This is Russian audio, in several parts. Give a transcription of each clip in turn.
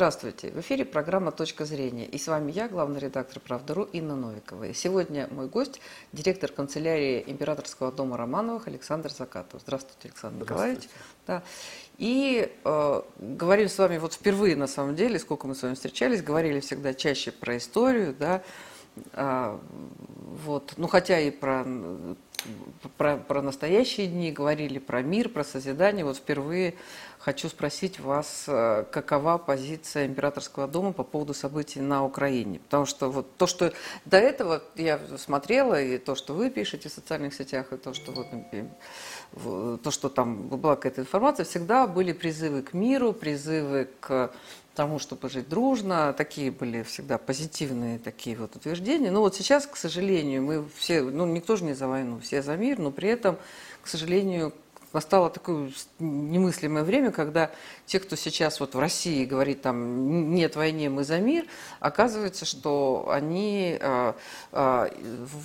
Здравствуйте. В эфире программа «Точка зрения». И с вами я, главный редактор «Правда.ру» Инна Новикова. И сегодня мой гость, директор канцелярии Императорского дома Романовых Александр Закатов. Здравствуйте, Александр Николаевич. Да. И э, говорили с вами вот впервые, на самом деле, сколько мы с вами встречались, говорили всегда чаще про историю, да, а, вот, ну хотя и про про, про настоящие дни, говорили про мир, про созидание. Вот впервые хочу спросить вас, э, какова позиция императорского дома по поводу событий на Украине. Потому что вот то, что до этого я смотрела, и то, что вы пишете в социальных сетях, и то, что, вот, то, что там была какая-то информация, всегда были призывы к миру, призывы к тому, чтобы жить дружно. Такие были всегда позитивные такие вот утверждения. Но вот сейчас, к сожалению, мы все, ну никто же не за войну, все за мир, но при этом, к сожалению, настало такое немыслимое время, когда те, кто сейчас вот в России говорит там нет войне, мы за мир, оказывается, что они э, э,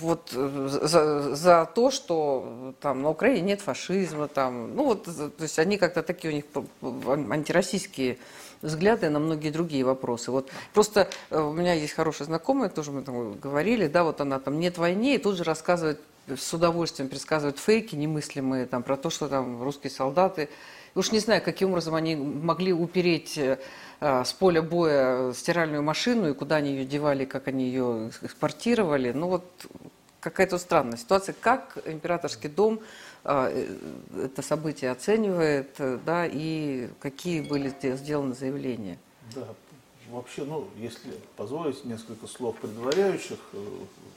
вот за, за то, что там на Украине нет фашизма, там, ну вот, то есть они как-то такие у них антироссийские взгляды на многие другие вопросы. Вот просто э, у меня есть хорошая знакомая, тоже мы там говорили, да, вот она там нет войны, и тут же рассказывает с удовольствием предсказывает фейки немыслимые там про то, что там русские солдаты уж не знаю, каким образом они могли упереть э, с поля боя стиральную машину и куда они ее девали, как они ее экспортировали. Ну вот какая-то странная ситуация. Как императорский дом а, это событие оценивает, э, да, и какие были сделаны заявления? Да, вообще, ну, если позволить несколько слов предваряющих, э,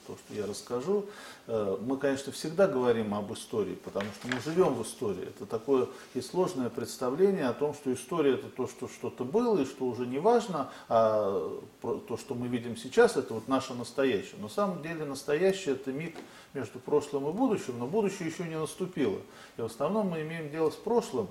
то, что я расскажу, мы, конечно, всегда говорим об истории, потому что мы живем в истории. Это такое и сложное представление о том, что история это то, что что-то было и что уже не важно, а то, что мы видим сейчас, это вот наше настоящее. Но на самом деле настоящее это миг между прошлым и будущим, но будущее еще не наступило. И в основном мы имеем дело с прошлым,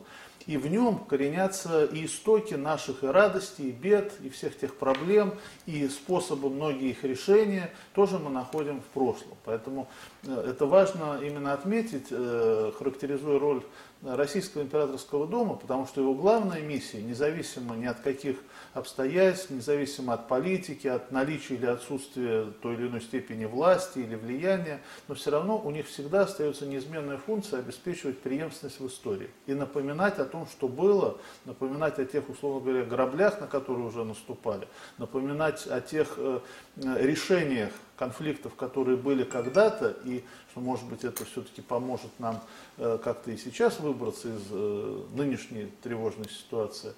и в нем коренятся и истоки наших и радостей, и бед, и всех тех проблем, и способы многие их решения тоже мы находим в прошлом. Поэтому э, это важно именно отметить, э, характеризуя роль Российского императорского дома, потому что его главная миссия, независимо ни от каких обстоятельств, независимо от политики, от наличия или отсутствия той или иной степени власти или влияния, но все равно у них всегда остается неизменная функция обеспечивать преемственность в истории и напоминать о том, что было, напоминать о тех, условно говоря, граблях, на которые уже наступали, напоминать о тех э, решениях конфликтов, которые были когда-то, и что, может быть, это все-таки поможет нам э, как-то и сейчас выбраться из э, нынешней тревожной ситуации.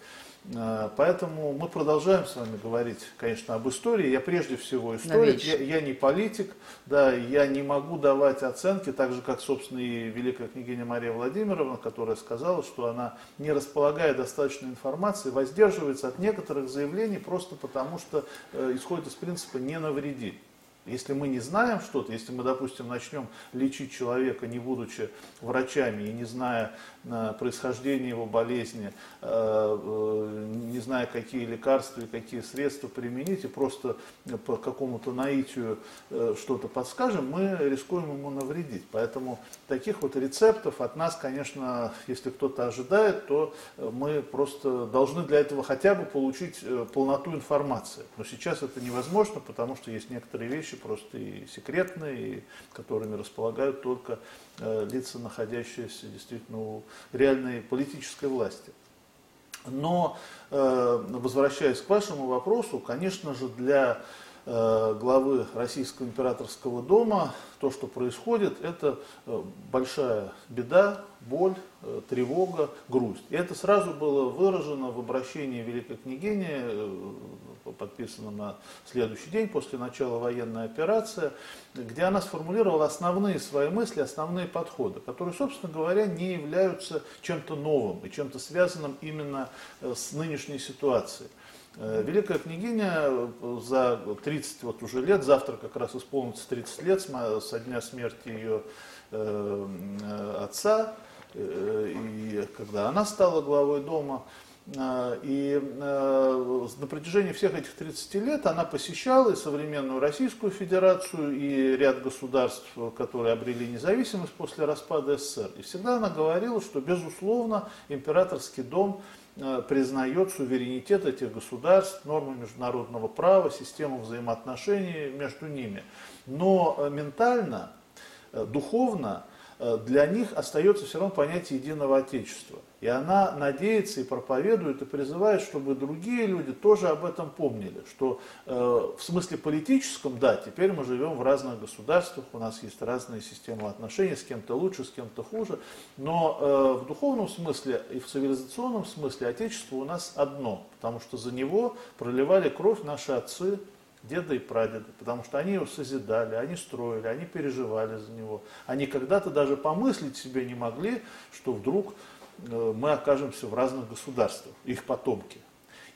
Э, поэтому мы продолжаем с вами говорить, конечно, об истории. Я прежде всего историк, я, я не политик, да, я не могу давать оценки, так же, как, собственно, и великая княгиня Мария Владимировна, которая сказала, что она, не располагая достаточной информации, воздерживается от некоторых заявлений просто потому, что э, исходит из принципа «не навреди». Если мы не знаем что-то, если мы, допустим, начнем лечить человека, не будучи врачами и не зная э, происхождения его болезни, э, э, не зная, какие лекарства и какие средства применить, и просто по какому-то наитию что-то подскажем, мы рискуем ему навредить. Поэтому таких вот рецептов от нас, конечно, если кто-то ожидает, то мы просто должны для этого хотя бы получить полноту информации. Но сейчас это невозможно, потому что есть некоторые вещи, вещи просто и секретные, и которыми располагают только э, лица, находящиеся действительно у реальной политической власти. Но, э, возвращаясь к вашему вопросу, конечно же, для главы Российского императорского дома то, что происходит, это большая беда, боль, тревога, грусть. И это сразу было выражено в обращении Великой княгини подписано на следующий день после начала военной операции, где она сформулировала основные свои мысли, основные подходы, которые, собственно говоря, не являются чем-то новым и чем-то связанным именно э, с нынешней ситуацией. Э, Великая княгиня э, за 30 вот уже лет, завтра как раз исполнится 30 лет со дня смерти ее отца, и когда она стала главой дома, и на протяжении всех этих 30 лет она посещала и современную Российскую Федерацию, и ряд государств, которые обрели независимость после распада СССР. И всегда она говорила, что, безусловно, императорский дом признает суверенитет этих государств, нормы международного права, систему взаимоотношений между ними. Но ментально, духовно для них остается все равно понятие единого Отечества. И она надеется и проповедует и призывает, чтобы другие люди тоже об этом помнили, что э, в смысле политическом, да, теперь мы живем в разных государствах, у нас есть разные системы отношений, с кем-то лучше, с кем-то хуже, но э, в духовном смысле и в цивилизационном смысле Отечество у нас одно, потому что за него проливали кровь наши отцы, деды и прадеды, потому что они его созидали, они строили, они переживали за него. Они когда-то даже помыслить себе не могли, что вдруг Э, мы окажемся в разных государствах, их потомки.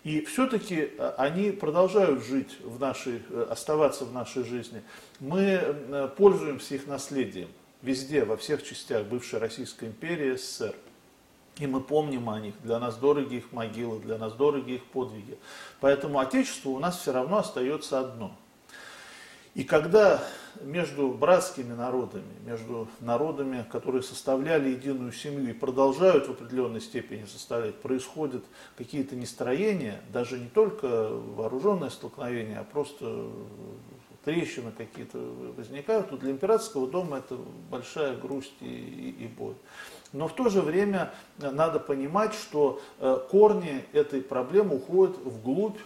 И все-таки э, они продолжают жить в нашей, э, оставаться в нашей жизни. Мы пользуемся их наследием везде, во всех частях бывшей Российской империи, СССР. И мы помним о них, для нас дороги их могилы, для нас дороги их подвиги. Поэтому Отечество у нас все равно остается одно – и когда между братскими народами, между народами, которые составляли единую семью и продолжают в определенной степени составлять, происходят какие-то нестроения, даже не только вооруженное столкновение, а просто трещины какие-то возникают, то для императорского дома это большая грусть и, и, и боль. Но в то же время надо понимать, что э, корни этой проблемы уходят вглубь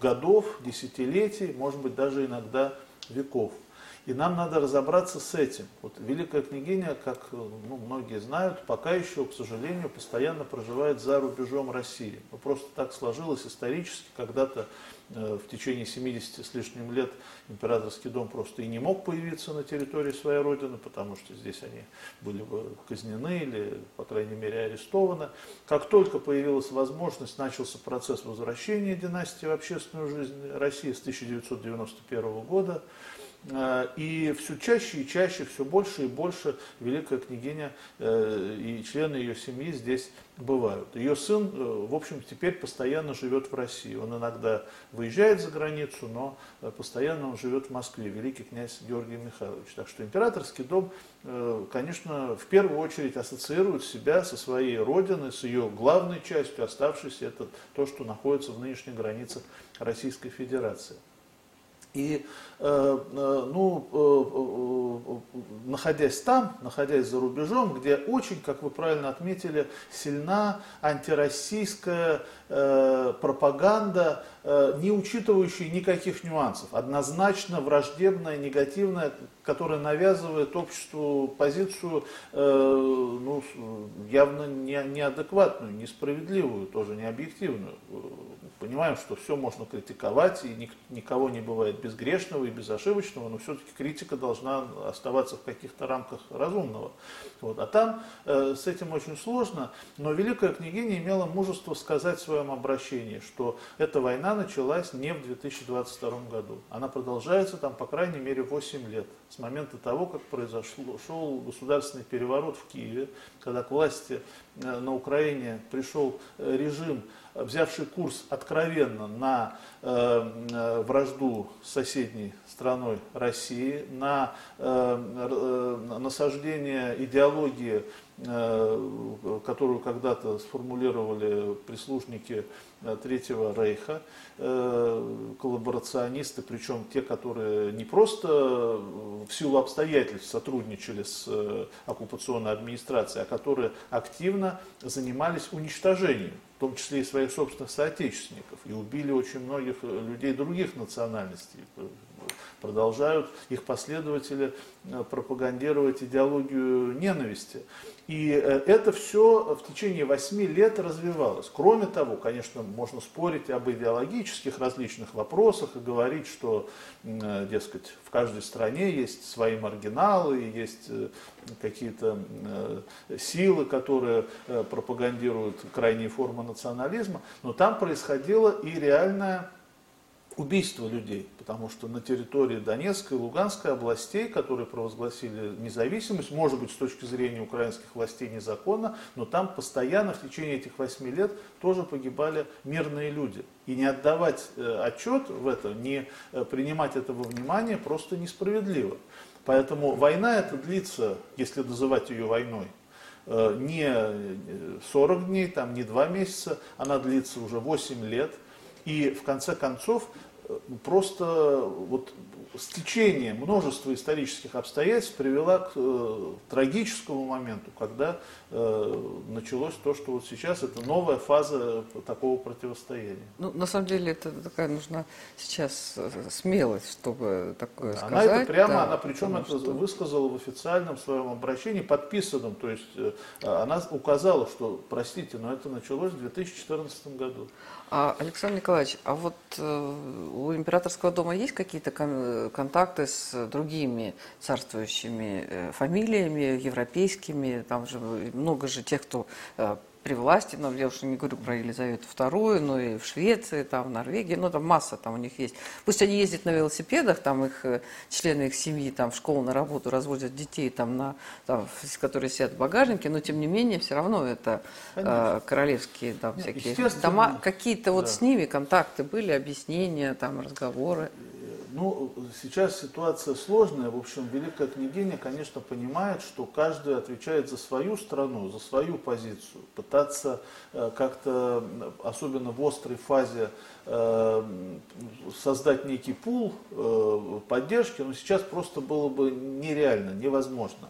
годов, десятилетий, может быть даже иногда веков. И нам надо разобраться с этим. Вот Великая княгиня, как ну, многие знают, пока еще, к сожалению, постоянно проживает за рубежом России. Ну, просто так сложилось исторически, когда-то э, в течение 70 с лишним лет императорский дом просто и не мог появиться на территории своей родины, потому что здесь они были бы казнены или, по крайней мере, арестованы. Как только появилась возможность, начался процесс возвращения династии в общественную жизнь России с 1991 года. Э, и все чаще и чаще, все больше и больше великая княгиня э, и члены ее семьи здесь бывают. Ее сын, э, в общем, теперь постоянно живет в России. Он иногда выезжает за границу, но постоянно он живет в Москве, великий князь Георгий Михайлович. Так что императорский дом, конечно, в первую очередь ассоциирует себя со своей родиной, с ее главной частью, оставшейся, это то, что находится в нынешних границах Российской Федерации. И э, э, ну, э, находясь там, находясь за рубежом, где очень, как вы правильно отметили, сильна антироссийская пропаганда, не учитывающая никаких нюансов, однозначно враждебная, негативная, которая навязывает обществу позицию ну, явно неадекватную, несправедливую, тоже необъективную понимаем, что все можно критиковать, и никого не бывает безгрешного и безошибочного, но все-таки критика должна оставаться в каких-то рамках разумного. Вот. А там э, с этим очень сложно, но Великая княгиня имела мужество сказать в своем обращении, что эта война началась не в 2022 году. Она продолжается там, по крайней мере, 8 лет, с момента того, как произошел государственный переворот в Киеве, когда к власти э, на Украине пришел э, режим, взявший курс откровенно на э, вражду с соседней страной России, на насаждение идеологии, которую когда-то сформулировали прислужники Третьего Рейха, коллаборационисты, причем те, которые не просто в силу обстоятельств сотрудничали с оккупационной администрацией, а которые активно занимались уничтожением в том числе и своих собственных соотечественников, и убили очень многих людей других национальностей. Продолжают их последователи э, пропагандировать идеологию ненависти. И э, это все в течение восьми лет развивалось. Кроме того, конечно, можно спорить об идеологических различных вопросах и говорить, что, э, дескать, в каждой стране есть свои маргиналы, есть какие-то силы, которые пропагандируют крайние формы национализма, но там происходило и реальное убийство людей, потому что на территории Донецкой и Луганской областей, которые провозгласили независимость, может быть, с точки зрения украинских властей незаконно, но там постоянно в течение этих восьми лет тоже погибали мирные люди. И не отдавать э, отчет в это, не э, принимать этого внимания просто несправедливо. Поэтому война это длится, если называть ее войной, э, не 40 дней, там, не 2 месяца, она длится уже 8 лет. И в конце концов просто вот стечение множества исторических обстоятельств привела к э, трагическому моменту, когда э, началось то, что вот сейчас это новая фаза такого противостояния. Ну, на самом деле, это такая нужна сейчас э, смелость, чтобы такое она сказать. Она это прямо, да, она причем это что... высказала в официальном своем обращении, подписанном, то есть э, она указала, что, простите, но это началось в 2014 году. А, Александр Николаевич, а вот э, у императорского дома есть какие-то кон контакты с другими царствующими э, фамилиями, европейскими? Там же много же тех, кто э, при власти, но я уж не говорю про Елизавету II, но и в Швеции, там, в Норвегии, ну, там масса там у них есть. Пусть они ездят на велосипедах, там их э, члены их семьи, там, в школу, на работу разводят детей, там, на, там, которые сидят в багажнике, но, тем не менее, все равно это э, королевские, там, всякие дома. Какие-то вот да. с ними контакты были, объяснения, там, разговоры? Ну, сейчас ситуация сложная. В общем, Великая княгиня, конечно, понимает, что каждый отвечает за свою страну, за свою позицию. Пытаться э, как-то, особенно в острой фазе, э, создать некий пул э, поддержки, но сейчас просто было бы нереально, невозможно.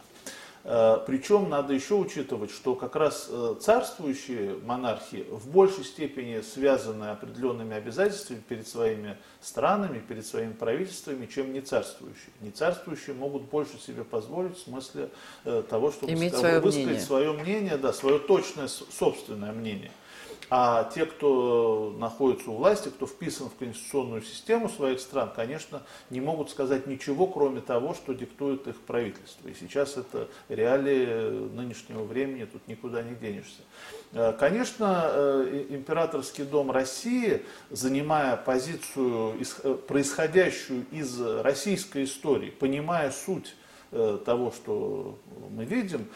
Э, Причем надо еще учитывать, что как раз э, царствующие монархии в большей степени связаны определенными обязательствами перед своими странами, перед своими правительствами, чем не царствующие. Не царствующие могут больше себе позволить в смысле э, того, чтобы Иметь свое высказать мнение. свое мнение, да, свое точное собственное мнение. А те, кто находится у власти, кто вписан в конституционную систему своих стран, конечно, не могут сказать ничего, кроме того, что диктует их правительство. И сейчас это реалии нынешнего времени, тут никуда не денешься. Э, конечно, э, императорский дом России, занимая позицию, э, происходящую из российской истории, понимая суть того, что мы видим,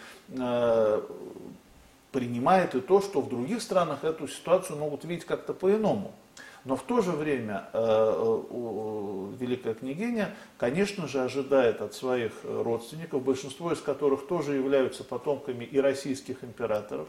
принимает и то, что в других странах эту ситуацию могут видеть как-то по-иному. Но в то же время э, э, Великая княгиня, конечно же, ожидает от своих родственников, большинство из которых тоже являются потомками и российских императоров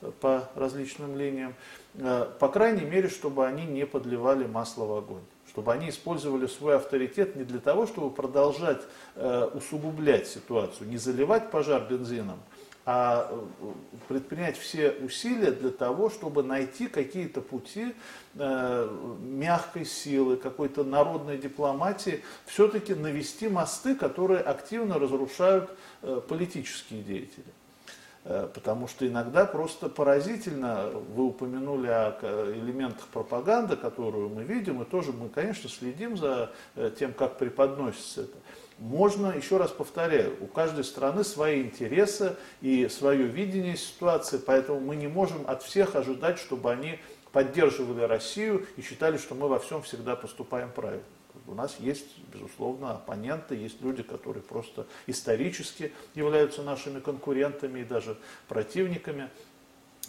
э, по различным линиям, э, по крайней мере, чтобы они не подливали масло в огонь чтобы они использовали свой авторитет не для того, чтобы продолжать э, усугублять ситуацию, не заливать пожар бензином, а э, предпринять все усилия для того, чтобы найти какие-то пути э, мягкой силы, какой-то народной дипломатии, все-таки навести мосты, которые активно разрушают э, политические деятели. Потому что иногда просто поразительно, вы упомянули о элементах пропаганды, которую мы видим, и тоже мы, конечно, следим за тем, как преподносится это можно, еще раз повторяю, у каждой страны свои интересы и свое видение ситуации, поэтому мы не можем от всех ожидать, чтобы они поддерживали Россию и считали, что мы во всем всегда поступаем правильно. У нас есть, безусловно, оппоненты, есть люди, которые просто исторически являются нашими конкурентами и даже противниками.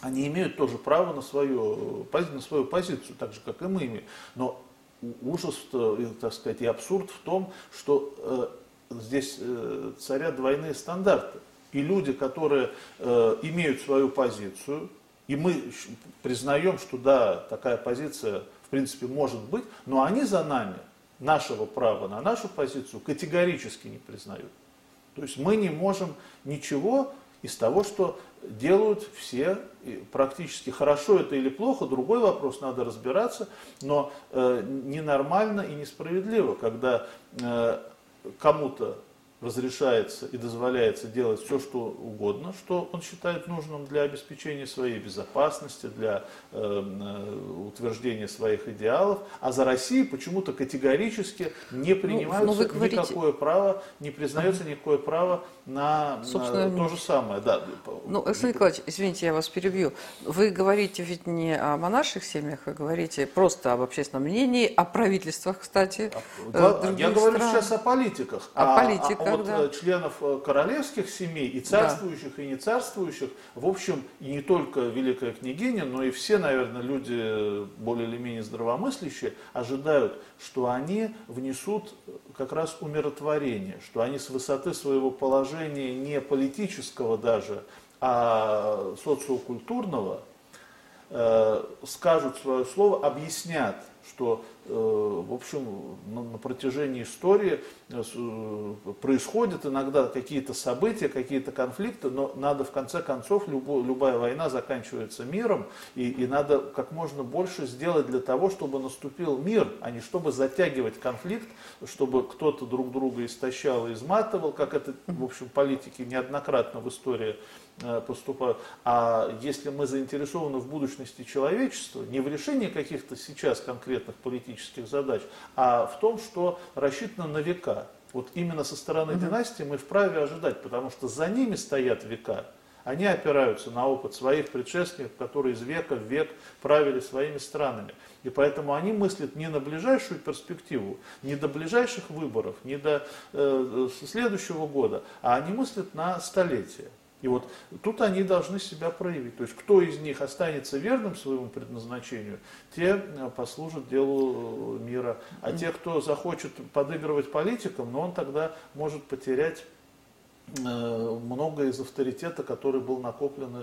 Они имеют тоже право на свою, на свою позицию, так же, как и мы имеем. Но ужас, так сказать, и абсурд в том, что э, здесь э, царят двойные стандарты. И люди, которые э, имеют свою позицию, и мы признаем, что да, такая позиция в принципе может быть, но они за нами нашего права на нашу позицию категорически не признают. То есть мы не можем ничего из того, что делают все практически. Хорошо это или плохо, другой вопрос, надо разбираться, но э, ненормально и несправедливо, когда э, кому-то разрешается и дозволяется делать все, что угодно, что он считает нужным для обеспечения своей безопасности, для э, э утверждения своих идеалов, а за Россией почему-то категорически не ну, принимается ну, говорите... никакое право, не признается никакое право на, Собственно, на то же самое. Да. Ну, Александр Николаевич, извините, я вас перебью. Вы говорите ведь не о монарших семьях, вы говорите просто об общественном мнении, о правительствах, кстати. Да, э, я говорю стран. сейчас о политиках. О а, политиках, а, вот да. Э, членов э, королевских семей, и царствующих, да. и не царствующих, в общем, и не только Великая княгиня, но и все, наверное, люди более или менее здравомыслящие ожидают, что они внесут как раз умиротворение, что они с высоты своего положения не политического даже, а социокультурного э, скажут свое слово, объяснят, что Э, в общем, на, протяжении истории э, э, происходят иногда какие-то события, какие-то конфликты, но надо в конце концов, любая война заканчивается миром, и, и надо как можно больше сделать для того, чтобы наступил мир, а не чтобы затягивать конфликт, чтобы кто-то друг друга истощал и изматывал, как это, в общем, политики неоднократно в истории поступают. А если мы заинтересованы в будущности человечества, не в решении каких-то сейчас конкретных политических задач, а в том, что рассчитано на века. Вот именно со стороны угу. династии мы вправе ожидать, потому что за ними стоят века. Они опираются на опыт своих предшественников, которые из века в век правили своими странами. И поэтому они мыслят не на ближайшую перспективу, не до ближайших выборов, не до э, следующего года, а они мыслят на столетия. И вот тут они должны себя проявить. То есть кто из них останется верным своему предназначению, те э, послужат делу э, мира. А те, кто захочет подыгрывать политикам, но он тогда может потерять Э, много из авторитета, который был накоплен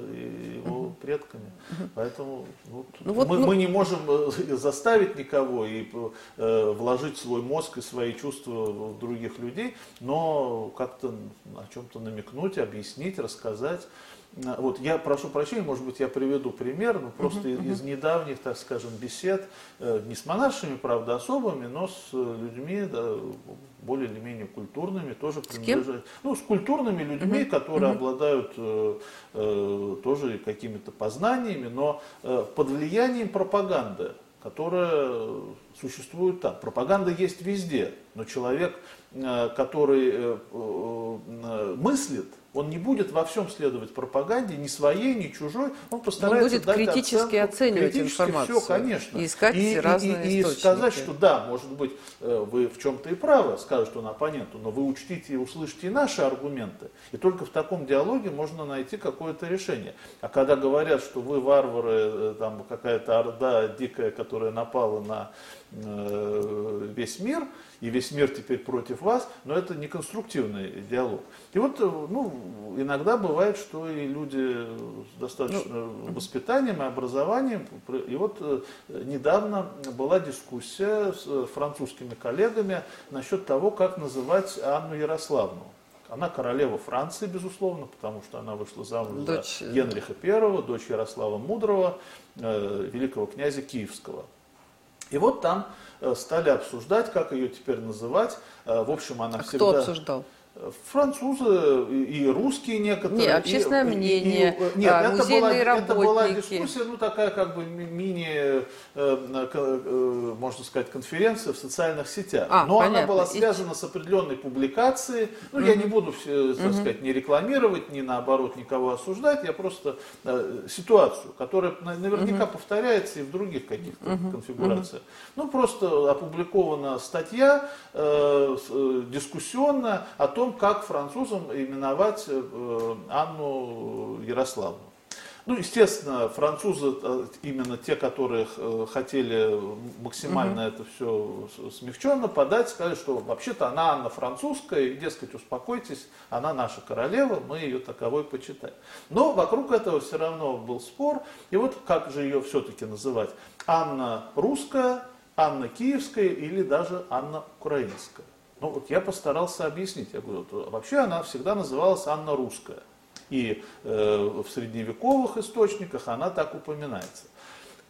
его предками. Поэтому вот, ну, вот, мы, ну... мы не можем э, заставить никого и э, вложить свой мозг и свои чувства в других людей, но как-то о чем-то намекнуть, объяснить, рассказать. Вот я прошу прощения, может быть, я приведу пример, но просто uh-huh, из, из недавних, так скажем, бесед, э, не с монаршими, правда, особыми, но с людьми да, более или менее культурными, тоже принадлежат. Ну, с культурными людьми, uh-huh, которые uh-huh. обладают э, э, тоже какими-то познаниями, но э, под влиянием пропаганды, которая существует там. Пропаганда есть везде, но человек, э, который э, э, мыслит, он не будет во всем следовать пропаганде, ни своей, ни чужой. Он постарается он будет дать критически оценку, оценивать критически информацию. Все, конечно. И искать и, разные и, и. И сказать, что да, может быть, э, вы в чем-то и правы, скажет он оппоненту, но вы учтите и услышите и наши аргументы. И только в таком диалоге можно найти какое-то решение. А когда говорят, что вы варвары, э, там какая-то орда дикая, которая напала на весь мир, и весь мир теперь против вас, но это не конструктивный диалог. И вот ну, иногда бывает, что и люди с достаточно ну, воспитанием и образованием, и вот э, недавно была дискуссия с французскими коллегами насчет того, как называть Анну Ярославну. Она королева Франции, безусловно, потому что она вышла замуж дочь... за Генриха I, дочь Ярослава Мудрого, э, великого князя Киевского. И вот там э, стали обсуждать, как ее теперь называть. Э, в общем, она а всегда... кто обсуждал? Французы и русские некоторые. Нет, общественное и, мнение, и, и, нет, а, это была, работники. это была дискуссия, ну такая как бы мини, э, э, можно сказать, конференция в социальных сетях. А, Но понятно. она была связана с определенной публикацией. Ну, угу. я не буду, так сказать, не рекламировать, ни наоборот никого осуждать. Я просто э, ситуацию, которая наверняка угу. повторяется и в других каких-то угу. конфигурациях. Угу. Ну, просто опубликована статья э, э дискуссионная о том, том, как французам именовать э, Анну Ярославну. Ну, естественно, французы, э, именно те, которые э, хотели максимально угу. это все смягченно подать, сказали, что вообще-то она Анна французская, и, дескать, успокойтесь, она наша королева, мы ее таковой почитаем. Но вокруг этого все равно был спор, и вот как же ее все-таки называть? Анна русская, Анна киевская или даже Анна украинская. Ну вот я постарался объяснить. Я говорю, вообще она всегда называлась Анна Русская. И э, в средневековых источниках она так упоминается.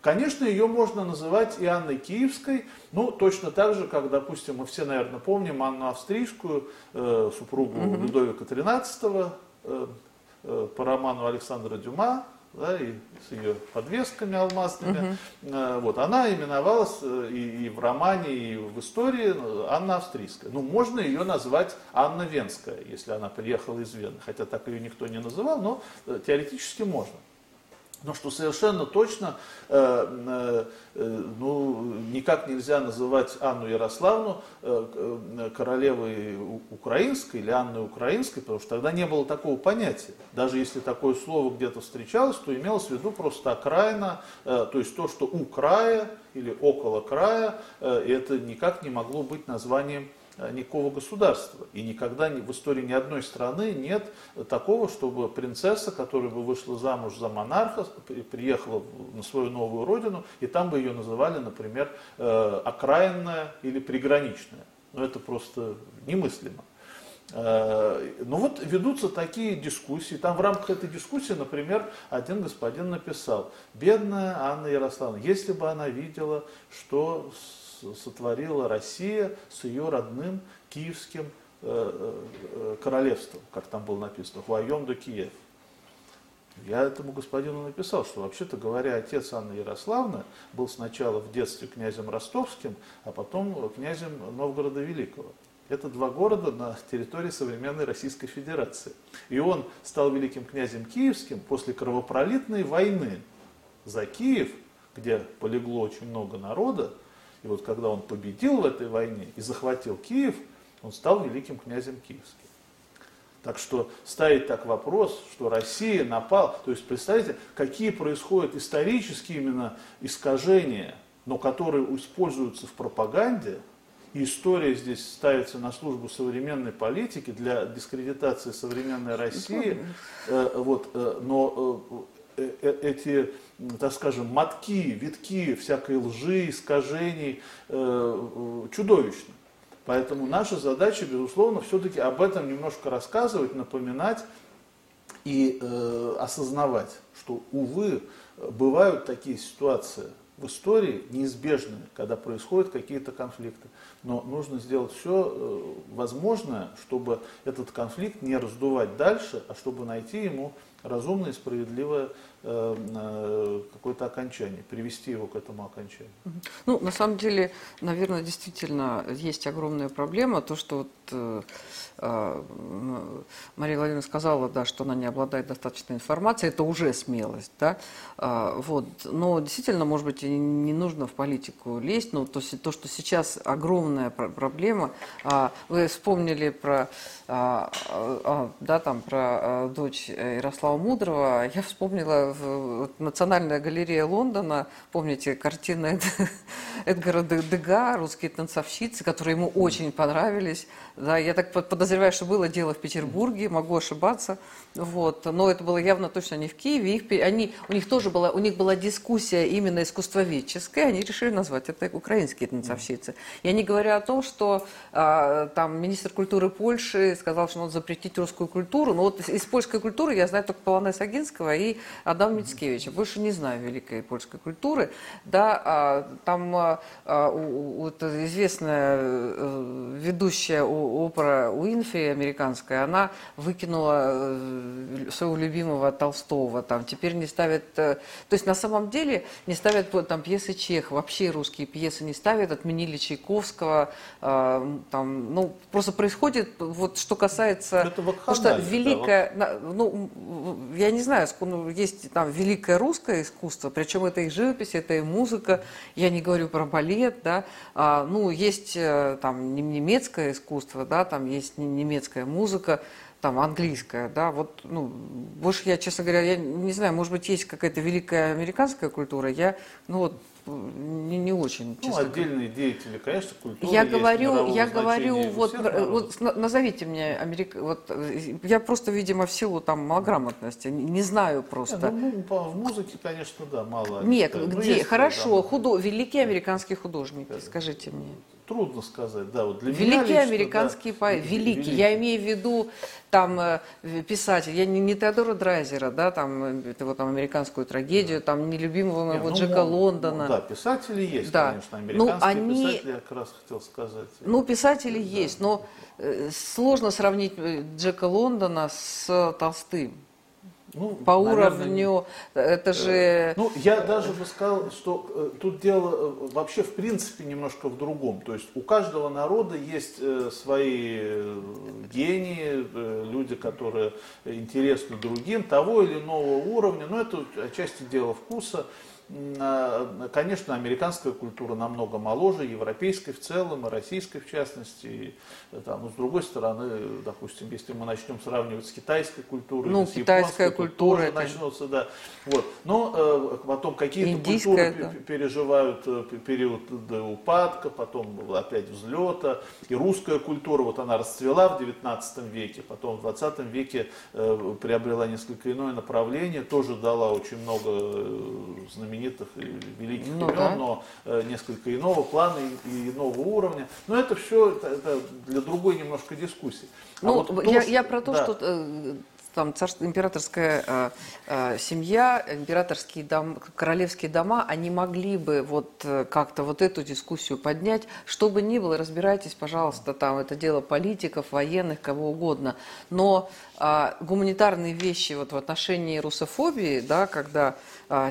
Конечно, ее можно называть и Анной Киевской, ну, точно так же, как, допустим, мы все, наверное, помним Анну Австрийскую, э, супругу mm-hmm. Людовика XIII, э, э, по роману Александра Дюма, да, и с ее подвесками алмазными. Угу. Вот, она именовалась э, и, и в романе, и в истории э, Анна Австрийская. Ну, можно ее назвать Анна Венская, если она приехала из Вены. Хотя так ее никто не называл, но теоретически можно. Но что совершенно точно, э, э, э, ну, никак нельзя называть Анну Ярославну э, э, королевой украинской или Анной украинской, потому что тогда не было такого понятия. Даже если такое слово где-то встречалось, то имелось в виду просто окраина, э, то есть то, что у края или около края, э, это никак не могло быть названием никакого государства. И никогда в истории ни одной страны нет такого, чтобы принцесса, которая бы вышла замуж за монарха, приехала на свою новую родину, и там бы ее называли, например, э, окраинная или приграничная. Но это просто немыслимо. Э, ну вот ведутся такие дискуссии. Там в рамках этой дискуссии, например, один господин написал, бедная Анна Ярославна, если бы она видела, что сотворила Россия с ее родным киевским э, э, королевством, как там было написано, Хуайом до Киев. Я этому господину написал, что вообще-то говоря, отец Анны Ярославны был сначала в детстве князем ростовским, а потом князем Новгорода Великого. Это два города на территории современной Российской Федерации. И он стал великим князем киевским после кровопролитной войны за Киев, где полегло очень много народа. И вот когда он победил в этой войне и захватил Киев, он стал великим князем киевским. Так что ставить так вопрос, что Россия напала, то есть представьте, какие происходят исторические именно искажения, но которые используются в пропаганде – и история здесь ставится на службу современной политики для дискредитации современной России. Э, вот, э, но э, эти, так скажем, мотки, витки всякой лжи, искажений чудовищны. Поэтому наша задача, безусловно, все-таки об этом немножко рассказывать, напоминать и э, осознавать, что, увы, бывают такие ситуации – в истории неизбежны, когда происходят какие-то конфликты. Но нужно сделать все э, возможное, чтобы этот конфликт не раздувать дальше, а чтобы найти ему разумное и справедливое какое-то окончание, привести его к этому окончанию. Ну, на самом деле, наверное, действительно есть огромная проблема, то, что вот, э, э, Мария Владимировна сказала, да, что она не обладает достаточной информацией, это уже смелость, да, э, вот, но действительно, может быть, не нужно в политику лезть, но то, то что сейчас огромная проблема, э, вы вспомнили про, э, э, да, там, про э, дочь Ярослава Мудрого, я вспомнила в, Национальная галерея Лондона, помните, картины Эдгара Дега, русские танцовщицы, которые ему очень понравились. Да, я так подозреваю, что было дело в Петербурге, могу ошибаться. Вот. Но это было явно точно не в Киеве. Их, они, у, них тоже была, у них была дискуссия именно искусствоведческая, они решили назвать это украинские танцовщицы. Я не говорю о том, что а, там министр культуры Польши сказал, что надо запретить русскую культуру. Но вот из польской культуры я знаю только Полонеса Агинского и Адам Мицкевича. Больше не знаю великой польской культуры. Да, а, там а, а вот известная э, ведущая опера Уинфи американская, она выкинула э, своего любимого Толстого. Там теперь не ставят... Э, то есть на самом деле не ставят там пьесы Чех, вообще русские пьесы не ставят, отменили Чайковского. Там, ну, просто происходит, вот что касается... Это потому что великая... Да, ну, я не знаю, ну, есть там великое русское искусство, причем это и живопись, это и музыка, я не говорю про балет, да, а, ну, есть э, там немецкое искусство, да, там есть немецкая музыка, там английская, да, вот, ну, больше я, честно говоря, я не знаю, может быть, есть какая-то великая американская культура, я, ну, вот, не, не очень. Ну, отдельные деятели, конечно, культуры. Я говорю, я говорю, вот, вот назовите мне Америка, вот я просто, видимо, в силу там малограмотности не знаю просто. Нет, ну, в музыке, конечно, да, мало. Нет, ну, где? Хорошо, да. худо, великие америкие художники, скажите мне. Трудно сказать, да. Вот для Великие меня лично, американские да, поэты. Великие. Великие. Я имею в виду там э, писатель, я не, не Теодора Драйзера, да, там, его там американскую трагедию, там нелюбимого моего ну, Джека ну, Лондона. Ну, да, писатели есть, да. конечно, американские ну, они, писатели, я как раз хотел сказать. Ну, писатели да. есть, но э, сложно сравнить э, Джека Лондона с Толстым. Ну, по наверное, уровню, это э, же... Ну, я даже бы сказал, что э, тут дело э, вообще в принципе немножко в другом. То есть у каждого народа есть свои гении, люди, которые интересны другим, того или иного уровня, но это отчасти дело вкуса. Э, конечно, американская культура намного моложе, европейской в целом, и российской в частности. И, э, там, но с другой стороны, допустим, если мы начнем сравнивать с китайской культурой, ну, с китайская культура тоже это... начнется, да. Вот. Но э, потом какие-то культуры да. переживают период упадка, потом опять взлета. И русская культура, вот она расцвела в 19 веке, потом в 20 веке э, приобрела несколько иное направление, тоже дала очень много э, знаменитых и великих ну, имен, да. но э, несколько иного плана и, и иного уровня. Но это все это, это для другой немножко дискуссии. А ну, вот я, то, я про то, да. что э, там царство, императорская э, э, семья, императорские дом, королевские дома, они могли бы вот э, как-то вот эту дискуссию поднять, что бы ни было, разбирайтесь, пожалуйста, там это дело политиков, военных, кого угодно, но э, гуманитарные вещи вот в отношении русофобии, да, когда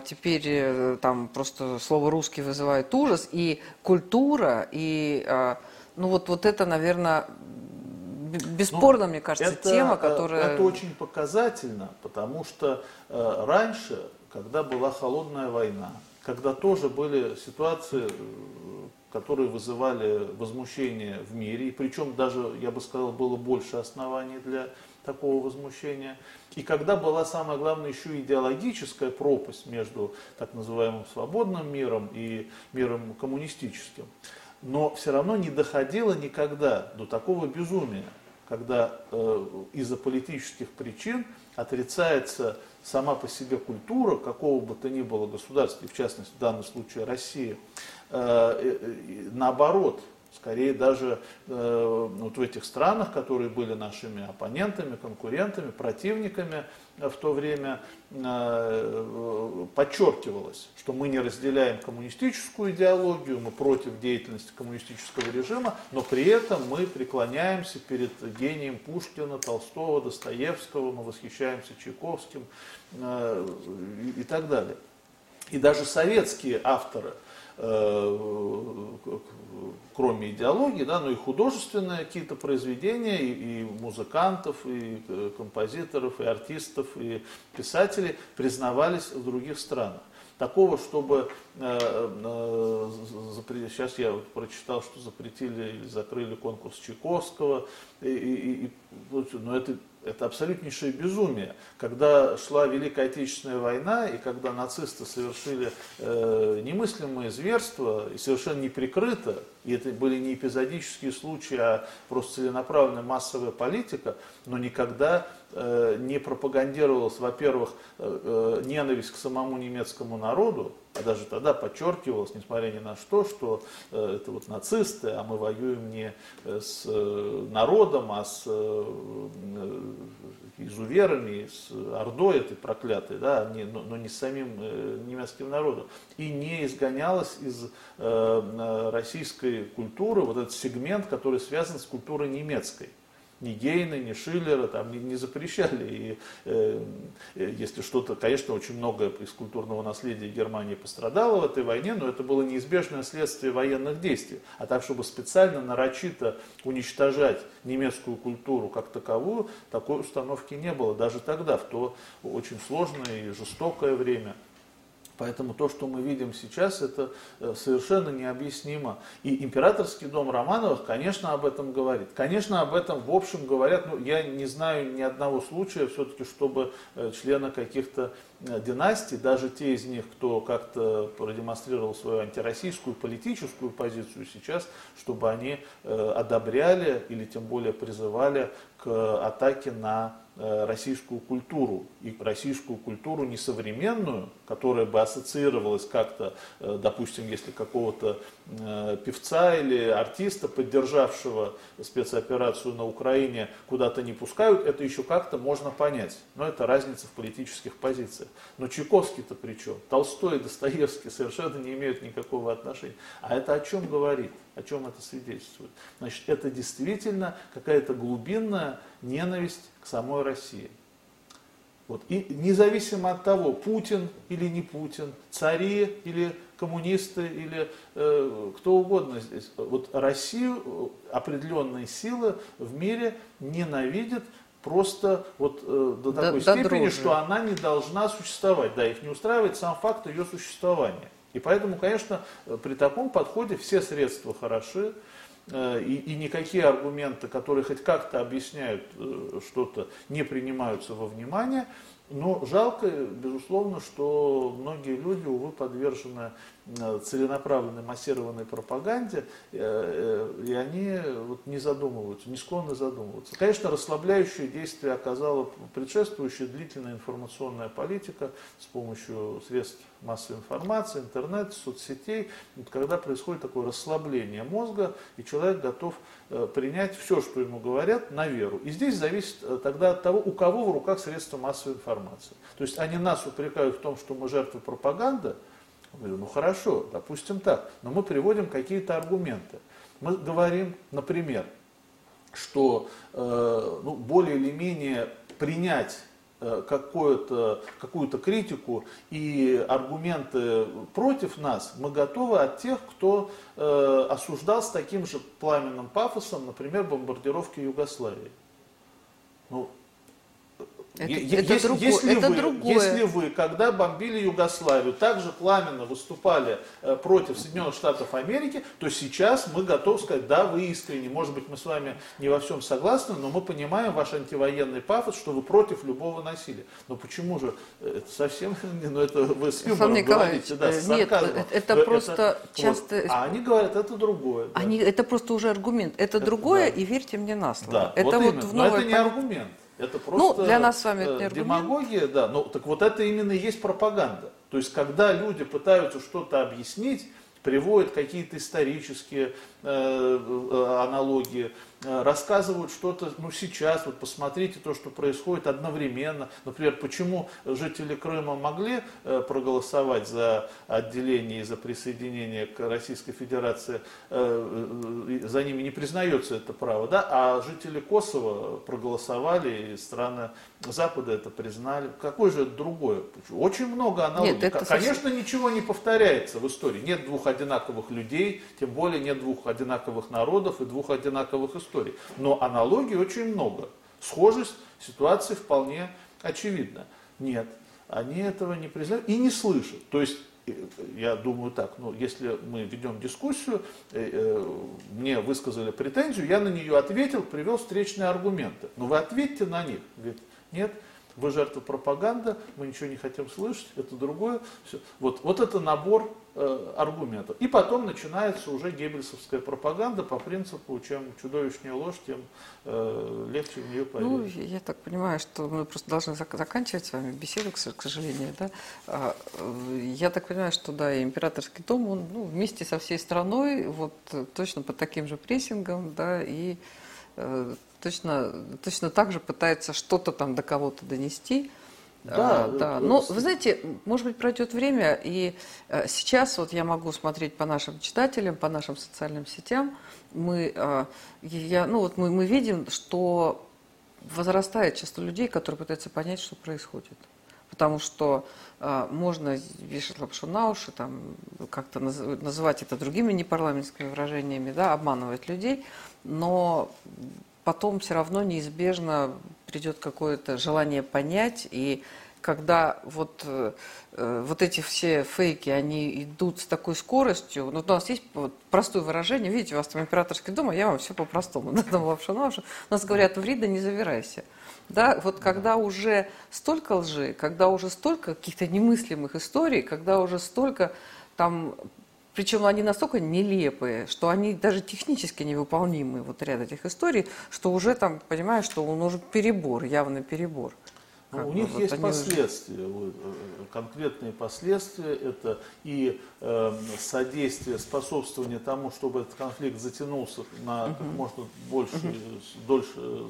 теперь э, там просто слово русский вызывает ужас, и культура, и э, ну вот, вот это, наверное, бесспорно, ну, мне кажется, это, тема, которая... Это очень показательно, потому что э, раньше, когда была холодная война, когда тоже были ситуации, э, которые вызывали возмущение в мире, и причем даже, я бы сказал, было больше оснований для такого возмущения. И когда была, самое главное, еще идеологическая пропасть между так называемым свободным миром и миром коммунистическим, но все равно не доходило никогда до такого безумия когда э, из-за политических причин отрицается сама по себе культура какого бы то ни было государства, и в частности в данном случае России, э, э, наоборот, скорее даже э, вот в этих странах, которые были нашими оппонентами, конкурентами, противниками, в то время э, подчеркивалось, что мы не разделяем коммунистическую идеологию, мы против деятельности коммунистического режима, но при этом мы преклоняемся перед гением Пушкина, Толстого, Достоевского, мы восхищаемся Чайковским э, и так далее. И даже советские авторы – Э, кроме идеологии, да, но и художественные какие-то произведения, и, и музыкантов, и э, композиторов, и артистов, и писателей признавались в других странах. Такого, чтобы э, э, сейчас я вот прочитал, что запретили или закрыли конкурс Чайковского, и, и, и, но это это абсолютнейшее безумие. Когда шла Великая Отечественная война, и когда нацисты совершили э, немыслимые зверства, и совершенно неприкрыто, и это были не эпизодические случаи, а просто целенаправленная массовая политика, но никогда не пропагандировалась, во-первых, э, э, ненависть к самому немецкому народу, а даже тогда подчеркивалось, несмотря ни на что, что э, это вот нацисты, а мы воюем не э, с э, народом, а с э, э, изуверами, с Ордой этой проклятой, да, но, но не с самим э, немецким народом. И не изгонялось из э, российской культуры вот этот сегмент, который связан с культурой немецкой ни Гейна, ни Шиллера там не, не запрещали. И э, э, если что-то, конечно, очень многое из культурного наследия Германии пострадало в этой войне, но это было неизбежное следствие военных действий. А так, чтобы специально, нарочито уничтожать немецкую культуру как таковую, такой установки не было. Даже тогда, в то очень сложное и жестокое время. Поэтому то, что мы видим сейчас, это э, совершенно необъяснимо. И императорский дом Романовых, конечно, об этом говорит. Конечно, об этом в общем говорят, но я не знаю ни одного случая все-таки, чтобы э, члены каких-то э, династий, даже те из них, кто как-то продемонстрировал свою антироссийскую политическую позицию сейчас, чтобы они одобряли или тем более призывали к атаке на российскую культуру, и российскую культуру несовременную, которая бы ассоциировалась как-то, э, допустим, если какого-то э, певца или артиста, поддержавшего спецоперацию на Украине, куда-то не пускают, это еще как-то можно понять. Но это разница в политических позициях. Но Чайковский-то при чем? Толстой и Достоевский совершенно не имеют никакого отношения. А это о чем говорит? О чем это свидетельствует? Значит, это действительно какая-то глубинная ненависть к самой России. Вот. И независимо от того, Путин или не Путин, цари или коммунисты или э, кто угодно здесь, вот Россию определенные силы в мире ненавидят просто вот э, до такой до, степени, до что она не должна существовать. Да, их не устраивает сам факт ее существования. И поэтому, конечно, при таком подходе все средства хороши, э, и, и никакие аргументы, которые хоть как-то объясняют э, что-то, не принимаются во внимание. Но жалко, безусловно, что многие люди, увы, подвержены Э, целенаправленной массированной пропаганде, э, э, и они вот не задумываются, не склонны задумываться. Конечно, расслабляющее действие оказала предшествующая длительная информационная политика с помощью средств массовой информации, интернет, соцсетей, вот когда происходит такое расслабление мозга, и человек готов принять все, что ему говорят, на веру. И здесь зависит тогда от того, у кого в руках средства массовой информации. То есть они нас упрекают в том, что мы жертвы пропаганды, Говорю, ну хорошо, допустим так, но мы приводим какие-то аргументы. Мы говорим, например, что э, ну, более или менее принять э, какую-то какую критику и аргументы против нас мы готовы от тех, кто э, осуждал с таким же пламенным пафосом, например, бомбардировки Югославии. Ну, это, е- это, если, друго, если, это вы, другое. если вы, когда бомбили Югославию, также пламенно выступали э, против Соединенных Штатов Америки, то сейчас мы готовы сказать, да, вы искренне, может быть, мы с вами не во всем согласны, но мы понимаем ваш антивоенный пафос, что вы против любого насилия. Но почему же, э, это совсем, ну это вы с юмором говорите, да, с э, Нет, это, это просто это, часто... Вот, а они говорят, это другое. Да. Они, это просто уже аргумент. Это, это другое, да. и верьте мне на слово. Да, это вот, вот в новой... Но это не аргумент. Это просто ну, для нас с вами это не демагогия, да. Ну, так вот это именно и есть пропаганда. То есть, когда люди пытаются что-то объяснить, приводят какие-то исторические э, э, аналогии, Э, рассказывают что-то, ну сейчас, вот посмотрите то, что происходит одновременно. Например, почему жители Крыма могли э, проголосовать за отделение и за присоединение к Российской Федерации, э, за ними не признается это право, да, а жители Косово проголосовали, и страны Запада это признали. Какое же это другое? Очень много аналогий. Нет, Конечно, совсем... ничего не повторяется в истории. Нет двух одинаковых людей, тем более нет двух одинаковых народов и двух одинаковых историй. Но аналогий очень много. Схожесть ситуации вполне очевидна. Нет, они этого не признают и не слышат. То есть э, я думаю так, ну, если мы ведем дискуссию, э, э, мне высказали претензию, я на нее ответил, привел встречные аргументы. Но вы ответьте на них. Говорит, нет, вы жертва пропаганды, мы ничего не хотим слышать, это другое. Все. Вот, вот это набор э, аргументов. И потом начинается уже геббельсовская пропаганда по принципу, чем чудовищнее ложь, тем э, легче в нее поверить. Ну, я так понимаю, что мы просто должны зак- заканчивать с вами беседу, к, к сожалению. Да? А, э, я так понимаю, что да, и императорский дом, он ну, вместе со всей страной, вот точно под таким же прессингом, да, и э, точно, точно так же пытается что-то там до кого-то донести. Да, а, да. Но вы знаете, может быть, пройдет время, и э, сейчас вот я могу смотреть по нашим читателям, по нашим социальным сетям. Мы, э, я, ну вот мы, мы видим, что возрастает число людей, которые пытаются понять, что происходит. Потому что э, можно вешать лапшу на уши, там, как-то наз, называть это другими непарламентскими выражениями, да, обманывать людей, но потом все равно неизбежно придет какое-то желание понять, и когда вот, э, вот эти все фейки, они идут с такой скоростью, ну, у нас есть вот простое выражение, видите, у вас там императорский дом, а я вам все по-простому, да, там лапшу на. У нас говорят, ври да не завирайся. Да, вот когда уже столько лжи, когда уже столько каких-то немыслимых историй, когда уже столько там причем они настолько нелепые, что они даже технически невыполнимы, вот ряд этих историй, что уже там, понимаешь, что он уже перебор, явный перебор. Ну, у них вот есть последствия, уже... Э, конкретные последствия. Это и э, содействие, способствование тому, чтобы этот конфликт затянулся на угу. как можно больше, угу. дольше э,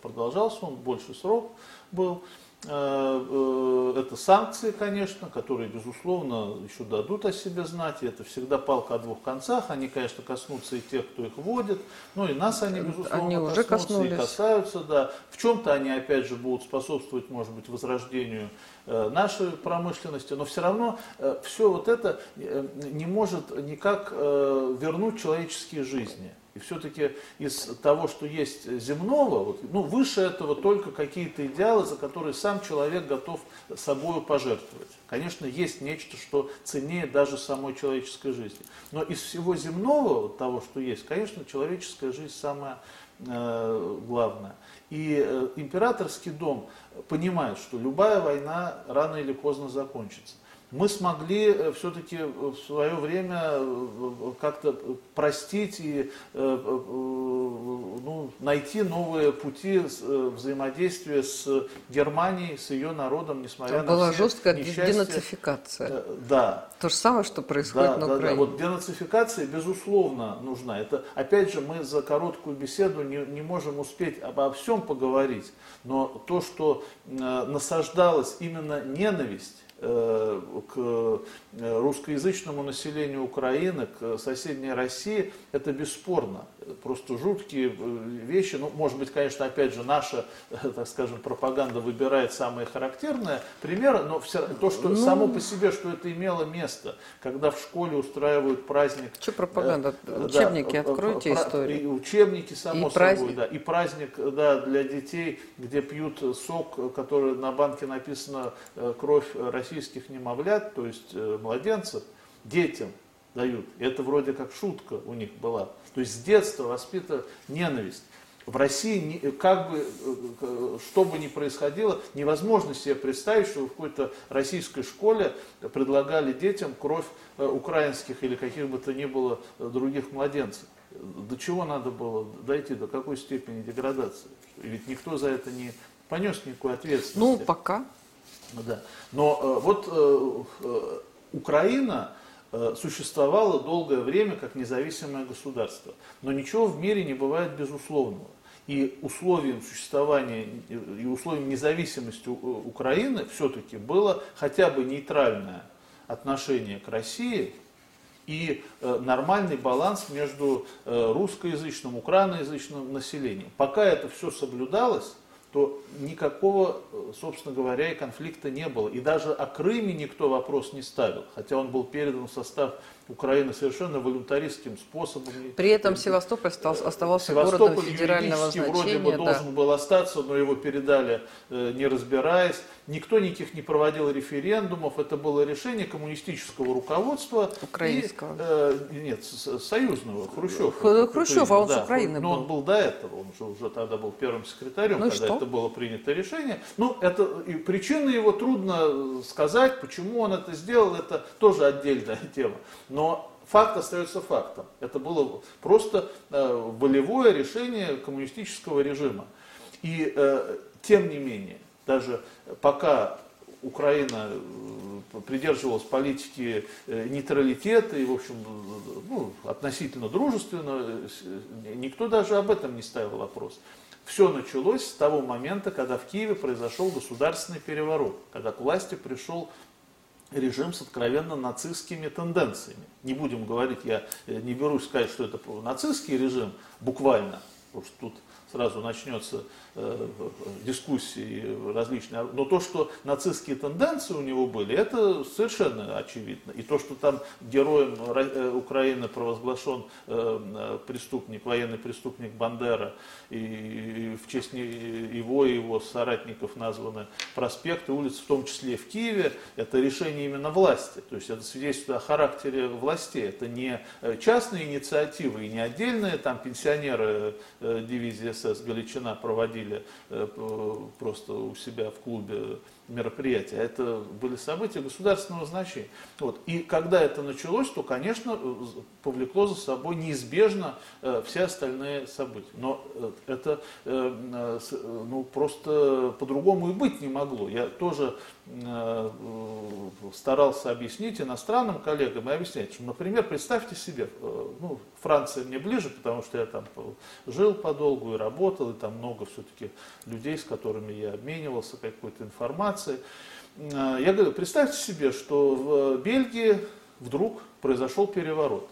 продолжался, он больше срок был. Э, э, это санкции, конечно, которые, безусловно, еще дадут о себе знать. И это всегда палка о двух концах. Они, конечно, коснутся и тех, кто их вводит. Ну и нас они, безусловно, они уже коснулись. и касаются. Да. В чем-то они, опять же, будут способствовать, может быть, возрождению э, нашей промышленности. Но все равно все вот это не может никак вернуть человеческие жизни. И все-таки из того, что есть земного, вот, ну, выше этого только какие-то идеалы, за которые сам человек готов собой пожертвовать. Конечно, есть нечто, что ценнее даже самой человеческой жизни. Но из всего земного, вот того, что есть, конечно, человеческая жизнь самая э, главная. И э, императорский дом понимает, что любая война рано или поздно закончится мы смогли э, все-таки в свое время э, как-то простить и э, ну, найти новые пути взаимодействия с Германией, с ее народом, несмотря Там на была все жесткая несчастья. денацификация. Да. То же самое, что происходит да, на да, Украине. Да. Вот денацификация, безусловно, нужна. Это, опять же, мы за короткую беседу не, не можем успеть обо всем поговорить, но то, что э, насаждалась именно ненависть, Э, к э, русскоязычному населению Украины, к соседней России, это бесспорно. Просто жуткие э, вещи. Ну, может быть, конечно, опять же, наша, так скажем, пропаганда выбирает самые характерные примеры, но все, то, что ну, само по себе, что это имело место, когда в школе устраивают праздник. Что пропаганда? Учебники да, откройте про, истории. Учебники, само и собой, праздник. да. И праздник да, для детей, где пьют сок, который на банке написано кровь российских немовлят, то есть э, младенцев, детям дают. И это вроде как шутка у них была. То есть с детства воспитана ненависть. В России, как бы, э, э, что бы ни происходило, невозможно себе представить, что в какой-то российской школе предлагали детям кровь украинских или каких бы то ни было других младенцев. До чего надо было дойти, до какой степени деградации? Ведь никто за это не понес никакой ответственности. Ну, пока. Да. Но э, вот э, э, Украина существовала долгое время как независимое государство. Но ничего в мире не бывает безусловного. И условием существования и условием независимости Украины все-таки было хотя бы нейтральное отношение к России и нормальный баланс между русскоязычным, украиноязычным населением. Пока это все соблюдалось, то никакого, собственно говоря, и конфликта не было. И даже о Крыме никто вопрос не ставил, хотя он был передан в состав Украины совершенно волюнтаристским способом. При этом Севастополь стал, оставался Севастополь городом федерального значения. вроде бы да. должен был остаться, но его передали, э, не разбираясь. Никто никаких не проводил референдумов. Это было решение коммунистического руководства. Украинского. И, э, нет, союзного, Хрущев. Хрущев, а он да, с Украины Но был. он был до этого, он же уже тогда был первым секретарем, ну когда это было принято решение. Ну, это, и причины его трудно сказать, почему он это сделал, это тоже отдельная тема. Но факт остается фактом. Это было просто э, волевое решение коммунистического режима. И э, тем не менее, даже пока Украина э, придерживалась политики э, нейтралитета и, в общем, ну, относительно дружественно, э, никто даже об этом не ставил вопрос. Все началось с того момента, когда в Киеве произошел государственный переворот, когда к власти пришел режим с откровенно нацистскими тенденциями. Не будем говорить, я не берусь сказать, что это нацистский режим буквально, потому что тут сразу начнется э, дискуссии различные. Но то, что нацистские тенденции у него были, это совершенно очевидно. И то, что там героем э, Украины провозглашен э, преступник, военный преступник Бандера, и в честь его и его соратников названы проспекты, улицы, в том числе в Киеве, это решение именно власти. То есть это свидетельствует о характере властей. Это не частные инициативы и не отдельные там пенсионеры дивизии СС Галичина проводили э, просто у себя в клубе мероприятия. Это были события государственного значения. Вот. И когда это началось, то, конечно, повлекло за собой неизбежно э, все остальные события. Но э, это э, ну, просто по-другому и быть не могло. Я тоже старался объяснить иностранным коллегам и объяснять, что, например, представьте себе, ну, Франция мне ближе, потому что я там жил подолгу и работал, и там много все-таки людей, с которыми я обменивался какой-то информацией информации. Э, я говорю, представьте себе, что в Бельгии вдруг произошел переворот.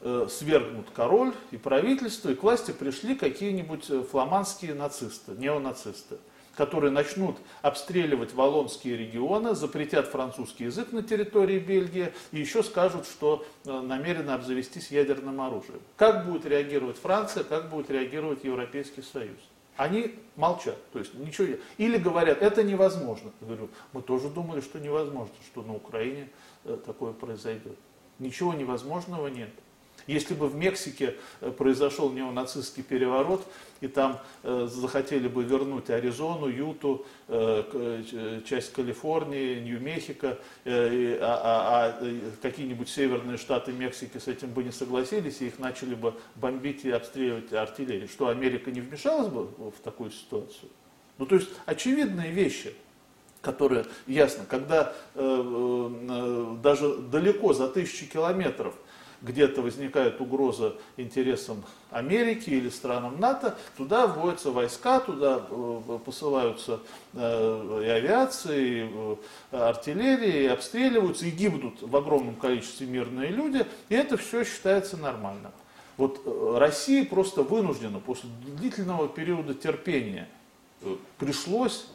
Э, свергнут король и правительство, и к власти пришли какие-нибудь фламандские нацисты, неонацисты. которые начнут обстреливать валлонские регионы, запретят французский язык на территории Бельгии и еще скажут, что э, намерены обзавестись ядерным оружием. Как будет реагировать Франция, как будет реагировать Европейский Союз? Они молчат, то есть ничего. Или говорят, это невозможно. Я говорю, мы тоже думали, что невозможно, что на Украине э, такое произойдет. Ничего невозможного нет. Если бы в Мексике э, произошел неонацистский переворот, и там э, захотели бы вернуть Аризону, Юту, э, часть Калифорнии, Нью-Мехико, а, а, а какие-нибудь северные штаты Мексики с этим бы не согласились, и их начали бы бомбить и обстреливать артиллерией. Что, Америка не вмешалась бы в такую ситуацию? Ну, то есть, очевидные вещи которые ясно, когда э, э, даже далеко за тысячи километров где-то возникает угроза интересам Америки или странам НАТО, туда вводятся войска, туда э, посылаются э, и авиация, и э, артиллерия, и обстреливаются, и гибнут в огромном количестве мирные люди, и это все считается нормальным. Вот Россия просто вынуждена после длительного периода терпения пришлось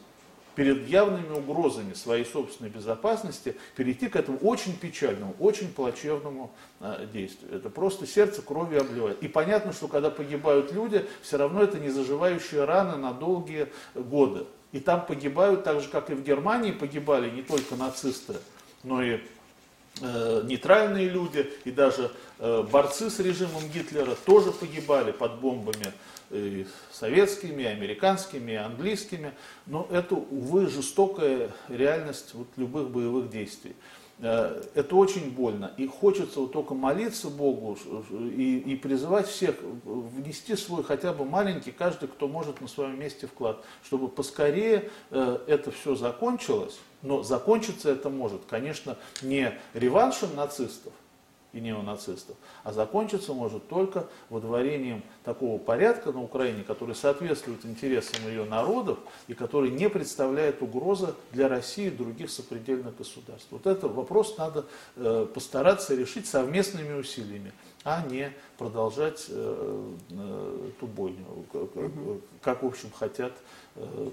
перед явными угрозами своей собственной безопасности перейти к этому очень печальному, очень плачевному э, действию. Это просто сердце кровью обливает. И понятно, что когда погибают люди, все равно это не заживающие раны на долгие годы. И там погибают, так же как и в Германии погибали не только нацисты, но и э, нейтральные люди, и даже э, борцы с режимом Гитлера тоже погибали под бомбами советскими, американскими, английскими. Но это, увы, жестокая реальность вот любых боевых действий. Э, это очень больно. И хочется вот только молиться Богу и, и призывать всех внести свой хотя бы маленький, каждый, кто может на своем месте вклад, чтобы поскорее э, это все закончилось. Но закончиться это может, конечно, не реваншем нацистов, и неонацистов. А закончиться может только водворением такого порядка на Украине, который соответствует интересам ее народов и который не представляет угрозы для России и других сопредельных государств. Вот этот вопрос надо э, постараться решить совместными усилиями, а не продолжать э, э, ту бойню, как, как, в общем, хотят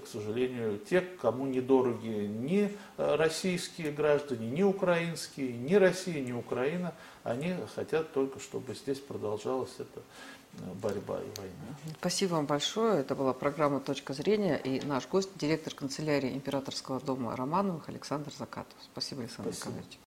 к сожалению, те, кому недороги ни российские граждане, ни украинские, ни Россия, ни Украина, они хотят только, чтобы здесь продолжалась эта э, борьба и война. Спасибо вам большое. Это была программа «Точка зрения» и наш гость, директор канцелярии Императорского дома Романовых Александр Закатов. Спасибо, Александр Спасибо. Николаевич.